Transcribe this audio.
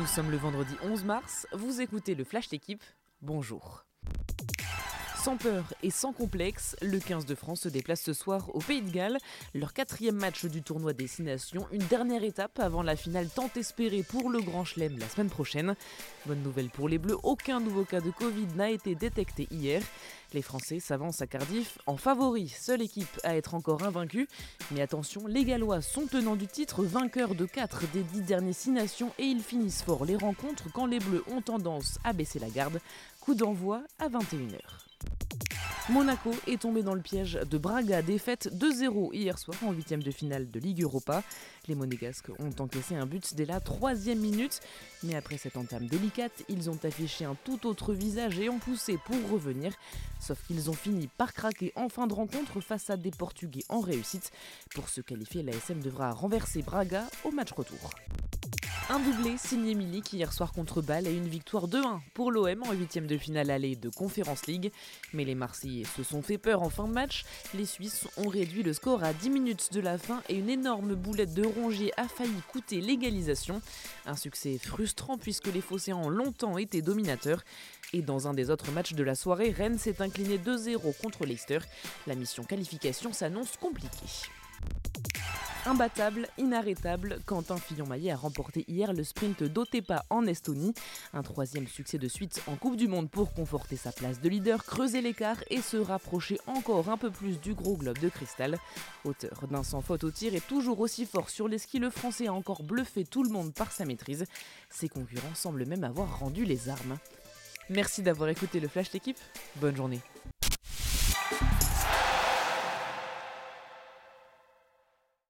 Nous sommes le vendredi 11 mars, vous écoutez le Flash d'équipe, bonjour. Sans peur et sans complexe, le 15 de France se déplace ce soir au Pays de Galles, leur quatrième match du tournoi Destination, une dernière étape avant la finale tant espérée pour le Grand Chelem la semaine prochaine. Bonne nouvelle pour les Bleus, aucun nouveau cas de Covid n'a été détecté hier. Les Français s'avancent à Cardiff en favori, seule équipe à être encore invaincue. Mais attention, les Gallois sont tenants du titre, vainqueurs de 4 des 10 derniers 6 nations et ils finissent fort les rencontres quand les Bleus ont tendance à baisser la garde. D'envoi à 21h. Monaco est tombé dans le piège de Braga, défaite 2-0 hier soir en huitième de finale de Ligue Europa. Les Monégasques ont encaissé un but dès la troisième minute, mais après cette entame délicate, ils ont affiché un tout autre visage et ont poussé pour revenir. Sauf qu'ils ont fini par craquer en fin de rencontre face à des Portugais en réussite. Pour se qualifier, l'ASM devra renverser Braga au match retour. Un doublé signé Milik hier soir contre Bâle et une victoire 2-1 pour l'OM en huitième de finale allée de Conference League. Mais les Marseillais se sont fait peur en fin de match. Les Suisses ont réduit le score à 10 minutes de la fin et une énorme boulette de Rongier a failli coûter l'égalisation. Un succès frustrant puisque les Phocéens ont longtemps été dominateurs. Et dans un des autres matchs de la soirée, Rennes s'est incliné 2-0 contre Leicester. La mission qualification s'annonce compliquée. Imbattable, inarrêtable, Quentin Fillon-Maillet a remporté hier le sprint d'Otepa en Estonie. Un troisième succès de suite en Coupe du Monde pour conforter sa place de leader, creuser l'écart et se rapprocher encore un peu plus du gros globe de cristal. Auteur d'un sans faute au tir et toujours aussi fort sur les skis, le français a encore bluffé tout le monde par sa maîtrise. Ses concurrents semblent même avoir rendu les armes. Merci d'avoir écouté le Flash d'équipe. Bonne journée.